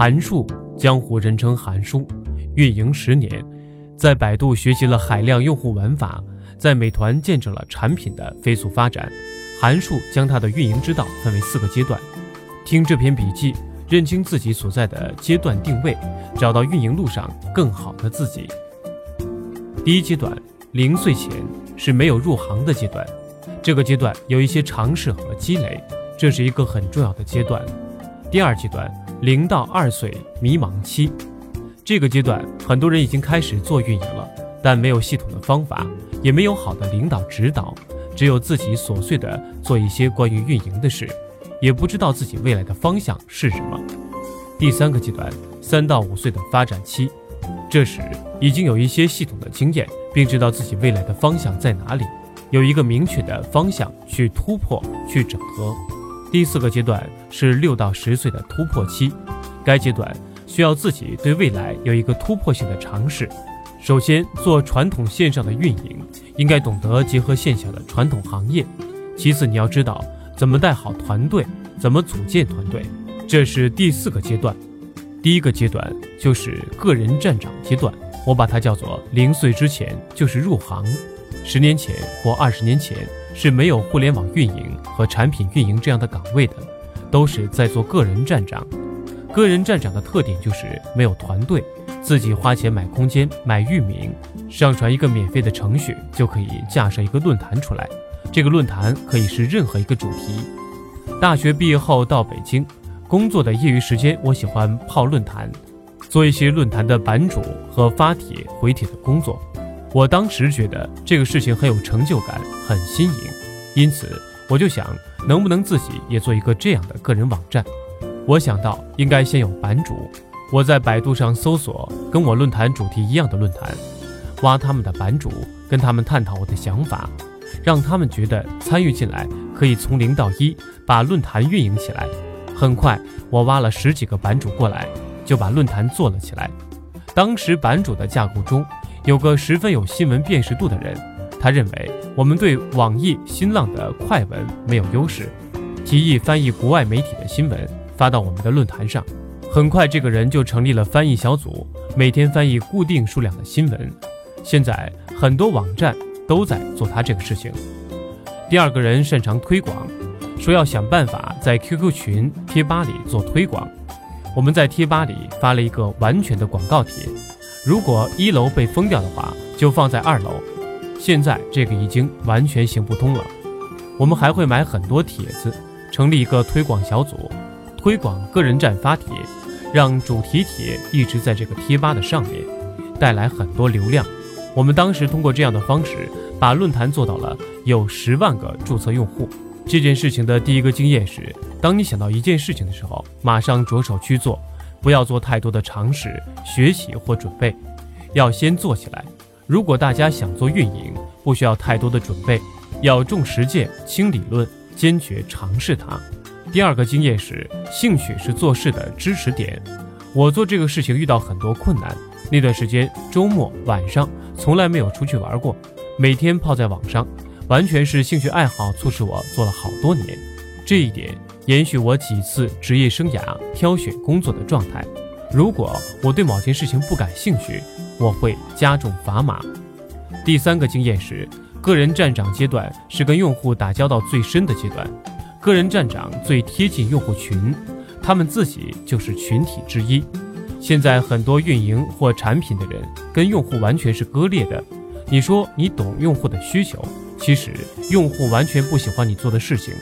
韩树，江湖人称韩叔，运营十年，在百度学习了海量用户玩法，在美团见证了产品的飞速发展。韩树将他的运营之道分为四个阶段，听这篇笔记，认清自己所在的阶段定位，找到运营路上更好的自己。第一阶段，零岁前是没有入行的阶段，这个阶段有一些尝试和积累，这是一个很重要的阶段。第二阶段，零到二岁迷茫期，这个阶段很多人已经开始做运营了，但没有系统的方法，也没有好的领导指导，只有自己琐碎的做一些关于运营的事，也不知道自己未来的方向是什么。第三个阶段，三到五岁的发展期，这时已经有一些系统的经验，并知道自己未来的方向在哪里，有一个明确的方向去突破、去整合。第四个阶段是六到十岁的突破期，该阶段需要自己对未来有一个突破性的尝试。首先，做传统线上的运营，应该懂得结合线下的传统行业。其次，你要知道怎么带好团队，怎么组建团队，这是第四个阶段。第一个阶段就是个人站长阶段，我把它叫做零岁之前就是入行。十年前或二十年前。是没有互联网运营和产品运营这样的岗位的，都是在做个人站长。个人站长的特点就是没有团队，自己花钱买空间、买域名，上传一个免费的程序就可以架设一个论坛出来。这个论坛可以是任何一个主题。大学毕业后到北京工作的业余时间，我喜欢泡论坛，做一些论坛的版主和发帖回帖的工作。我当时觉得这个事情很有成就感，很新颖，因此我就想，能不能自己也做一个这样的个人网站？我想到应该先有版主，我在百度上搜索跟我论坛主题一样的论坛，挖他们的版主，跟他们探讨我的想法，让他们觉得参与进来可以从零到一把论坛运营起来。很快，我挖了十几个版主过来，就把论坛做了起来。当时版主的架构中。有个十分有新闻辨识度的人，他认为我们对网易、新浪的快文没有优势，提议翻译国外媒体的新闻发到我们的论坛上。很快，这个人就成立了翻译小组，每天翻译固定数量的新闻。现在很多网站都在做他这个事情。第二个人擅长推广，说要想办法在 QQ 群、贴吧里做推广。我们在贴吧里发了一个完全的广告帖。如果一楼被封掉的话，就放在二楼。现在这个已经完全行不通了。我们还会买很多帖子，成立一个推广小组，推广个人站发帖，让主题帖一直在这个贴吧的上面，带来很多流量。我们当时通过这样的方式，把论坛做到了有十万个注册用户。这件事情的第一个经验是，当你想到一件事情的时候，马上着手去做。不要做太多的尝试、学习或准备，要先做起来。如果大家想做运营，不需要太多的准备，要重实践、轻理论，坚决尝试它。第二个经验是，兴趣是做事的支持点。我做这个事情遇到很多困难，那段时间周末晚上从来没有出去玩过，每天泡在网上，完全是兴趣爱好促使我做了好多年。这一点。延续我几次职业生涯挑选工作的状态。如果我对某件事情不感兴趣，我会加重砝码。第三个经验是，个人站长阶段是跟用户打交道最深的阶段。个人站长最贴近用户群，他们自己就是群体之一。现在很多运营或产品的人跟用户完全是割裂的。你说你懂用户的需求，其实用户完全不喜欢你做的事情。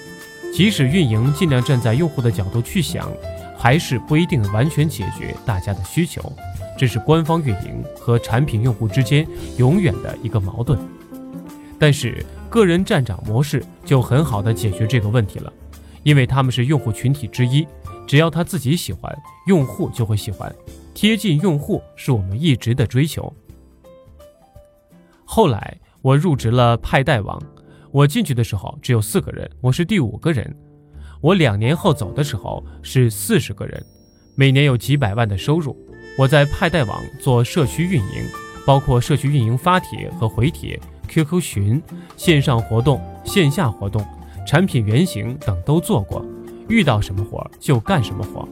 即使运营尽量站在用户的角度去想，还是不一定完全解决大家的需求。这是官方运营和产品用户之间永远的一个矛盾。但是个人站长模式就很好的解决这个问题了，因为他们是用户群体之一，只要他自己喜欢，用户就会喜欢。贴近用户是我们一直的追求。后来我入职了派代网。我进去的时候只有四个人，我是第五个人。我两年后走的时候是四十个人，每年有几百万的收入。我在派代网做社区运营，包括社区运营发帖和回帖、QQ 群、线上活动、线下活动、产品原型等都做过。遇到什么活就干什么活。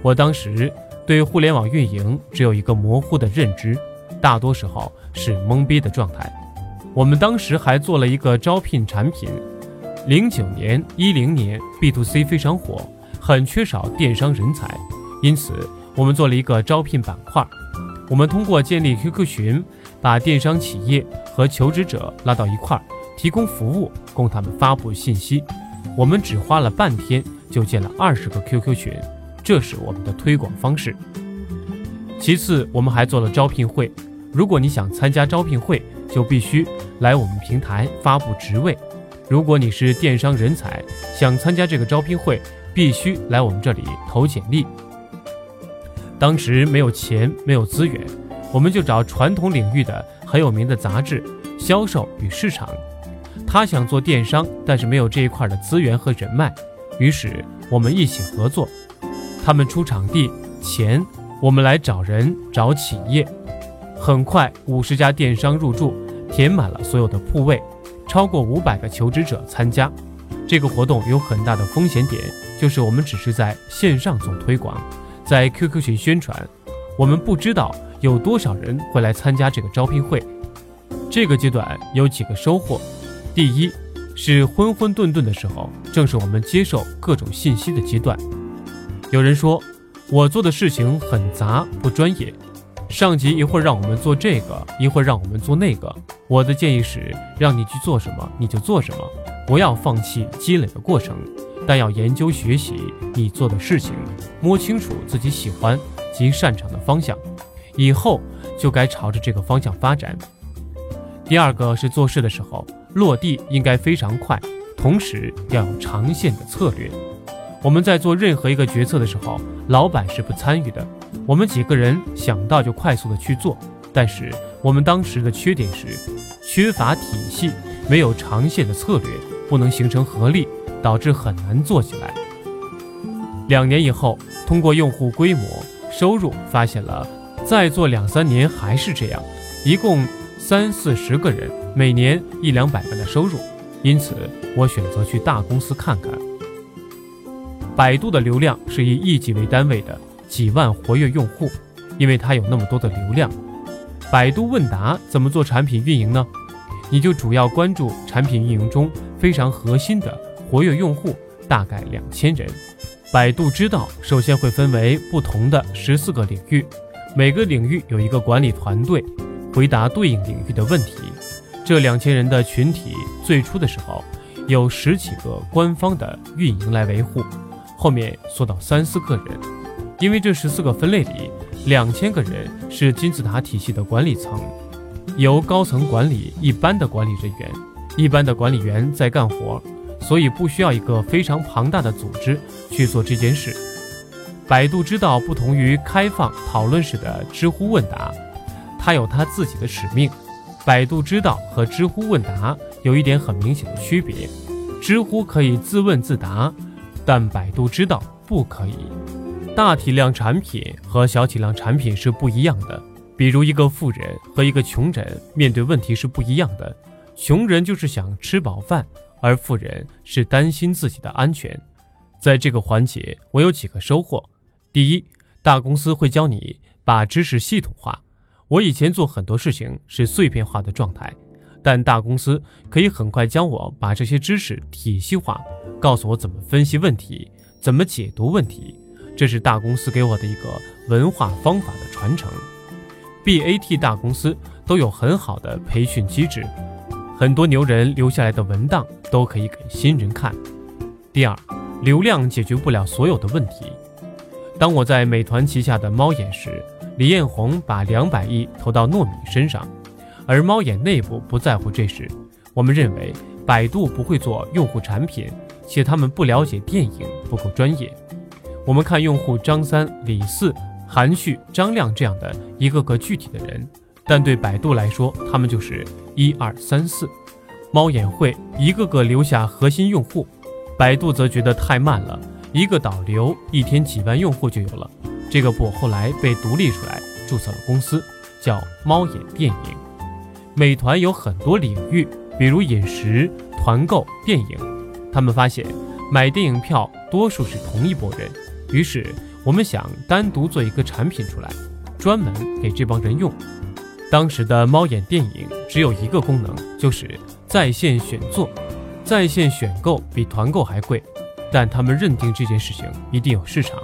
我当时对互联网运营只有一个模糊的认知，大多时候是懵逼的状态。我们当时还做了一个招聘产品，零九年、一零年 B to C 非常火，很缺少电商人才，因此我们做了一个招聘板块。我们通过建立 QQ 群，把电商企业和求职者拉到一块儿，提供服务供他们发布信息。我们只花了半天就建了二十个 QQ 群，这是我们的推广方式。其次，我们还做了招聘会。如果你想参加招聘会，就必须来我们平台发布职位。如果你是电商人才，想参加这个招聘会，必须来我们这里投简历。当时没有钱，没有资源，我们就找传统领域的很有名的杂志《销售与市场》。他想做电商，但是没有这一块的资源和人脉，于是我们一起合作。他们出场地、钱，我们来找人、找企业。很快，五十家电商入驻，填满了所有的铺位，超过五百个求职者参加。这个活动有很大的风险点，就是我们只是在线上做推广，在 QQ 群宣传，我们不知道有多少人会来参加这个招聘会。这个阶段有几个收获。第一是混混沌沌的时候，正是我们接受各种信息的阶段。有人说我做的事情很杂不专业，上级一会儿让我们做这个，一会儿让我们做那个。我的建议是，让你去做什么你就做什么，不要放弃积累的过程，但要研究学习你做的事情，摸清楚自己喜欢及擅长的方向，以后就该朝着这个方向发展。第二个是做事的时候。落地应该非常快，同时要有长线的策略。我们在做任何一个决策的时候，老板是不参与的。我们几个人想到就快速的去做，但是我们当时的缺点是缺乏体系，没有长线的策略，不能形成合力，导致很难做起来。两年以后，通过用户规模、收入，发现了再做两三年还是这样，一共。三四十个人，每年一两百万的收入，因此我选择去大公司看看。百度的流量是以亿级为单位的，几万活跃用户，因为它有那么多的流量。百度问答怎么做产品运营呢？你就主要关注产品运营中非常核心的活跃用户，大概两千人。百度知道首先会分为不同的十四个领域，每个领域有一个管理团队。回答对应领域的问题。这两千人的群体最初的时候有十几个官方的运营来维护，后面缩到三四个人。因为这十四个分类里，两千个人是金字塔体系的管理层，由高层管理一般的管理人员，一般的管理员在干活，所以不需要一个非常庞大的组织去做这件事。百度知道不同于开放讨论式的知乎问答。它有它自己的使命。百度知道和知乎问答有一点很明显的区别：知乎可以自问自答，但百度知道不可以。大体量产品和小体量产品是不一样的。比如一个富人和一个穷人面对问题是不一样的。穷人就是想吃饱饭，而富人是担心自己的安全。在这个环节，我有几个收获：第一，大公司会教你把知识系统化。我以前做很多事情是碎片化的状态，但大公司可以很快将我把这些知识体系化，告诉我怎么分析问题，怎么解读问题。这是大公司给我的一个文化方法的传承。BAT 大公司都有很好的培训机制，很多牛人留下来的文档都可以给新人看。第二，流量解决不了所有的问题。当我在美团旗下的猫眼时。李彦宏把两百亿投到糯米身上，而猫眼内部不在乎这事。我们认为百度不会做用户产品，且他们不了解电影，不够专业。我们看用户张三、李四、韩旭、张亮这样的一个个具体的人，但对百度来说，他们就是一二三四。猫眼会一个个留下核心用户，百度则觉得太慢了，一个导流一天几万用户就有了。这个部后来被独立出来，注册了公司，叫猫眼电影。美团有很多领域，比如饮食、团购、电影。他们发现买电影票多数是同一拨人，于是我们想单独做一个产品出来，专门给这帮人用。当时的猫眼电影只有一个功能，就是在线选座，在线选购比团购还贵，但他们认定这件事情一定有市场，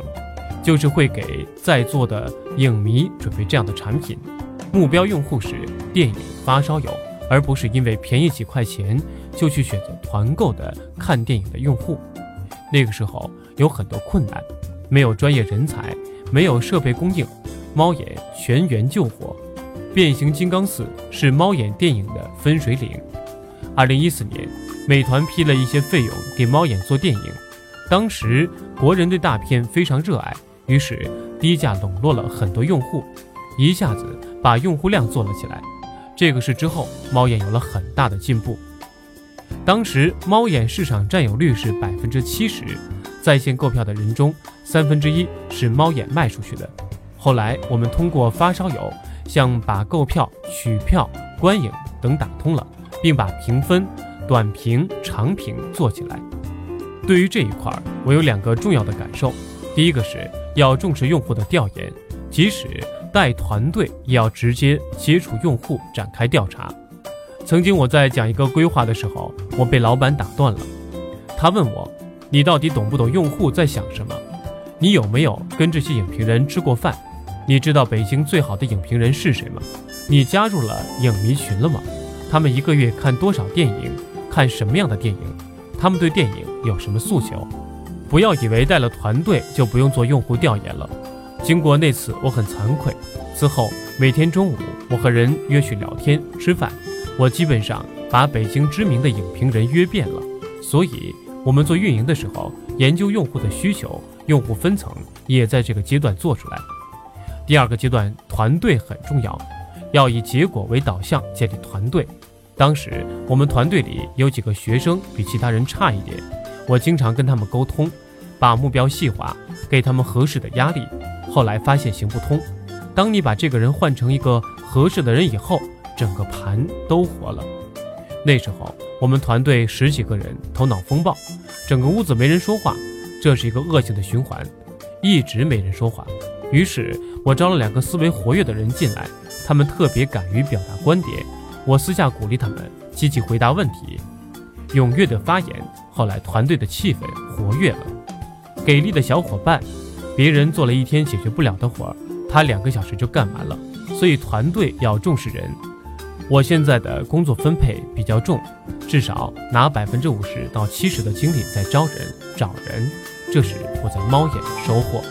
就是会给在座的影迷准备这样的产品。目标用户是电影发烧友，而不是因为便宜几块钱就去选择团购的看电影的用户。那个时候有很多困难。没有专业人才，没有设备供应，猫眼全员救火。变形金刚四是猫眼电影的分水岭。二零一四年，美团批了一些费用给猫眼做电影。当时国人对大片非常热爱，于是低价笼络了很多用户，一下子把用户量做了起来。这个是之后猫眼有了很大的进步。当时猫眼市场占有率是百分之七十。在线购票的人中，三分之一是猫眼卖出去的。后来，我们通过发烧友向把购票、取票、观影等打通了，并把评分、短评、长评做起来。对于这一块，我有两个重要的感受：第一个是要重视用户的调研，即使带团队，也要直接接触用户展开调查。曾经我在讲一个规划的时候，我被老板打断了，他问我。你到底懂不懂用户在想什么？你有没有跟这些影评人吃过饭？你知道北京最好的影评人是谁吗？你加入了影迷群了吗？他们一个月看多少电影？看什么样的电影？他们对电影有什么诉求？不要以为带了团队就不用做用户调研了。经过那次，我很惭愧。此后每天中午，我和人约去聊天吃饭，我基本上把北京知名的影评人约遍了。所以。我们做运营的时候，研究用户的需求，用户分层也在这个阶段做出来。第二个阶段，团队很重要，要以结果为导向建立团队。当时我们团队里有几个学生比其他人差一点，我经常跟他们沟通，把目标细化，给他们合适的压力。后来发现行不通。当你把这个人换成一个合适的人以后，整个盘都活了。那时候我们团队十几个人头脑风暴，整个屋子没人说话，这是一个恶性的循环，一直没人说话。于是我招了两个思维活跃的人进来，他们特别敢于表达观点，我私下鼓励他们积极回答问题，踊跃的发言。后来团队的气氛活跃了，给力的小伙伴，别人做了一天解决不了的活儿，他两个小时就干完了。所以团队要重视人。我现在的工作分配比较重，至少拿百分之五十到七十的精力在招人、找人，这是我在猫眼的收获。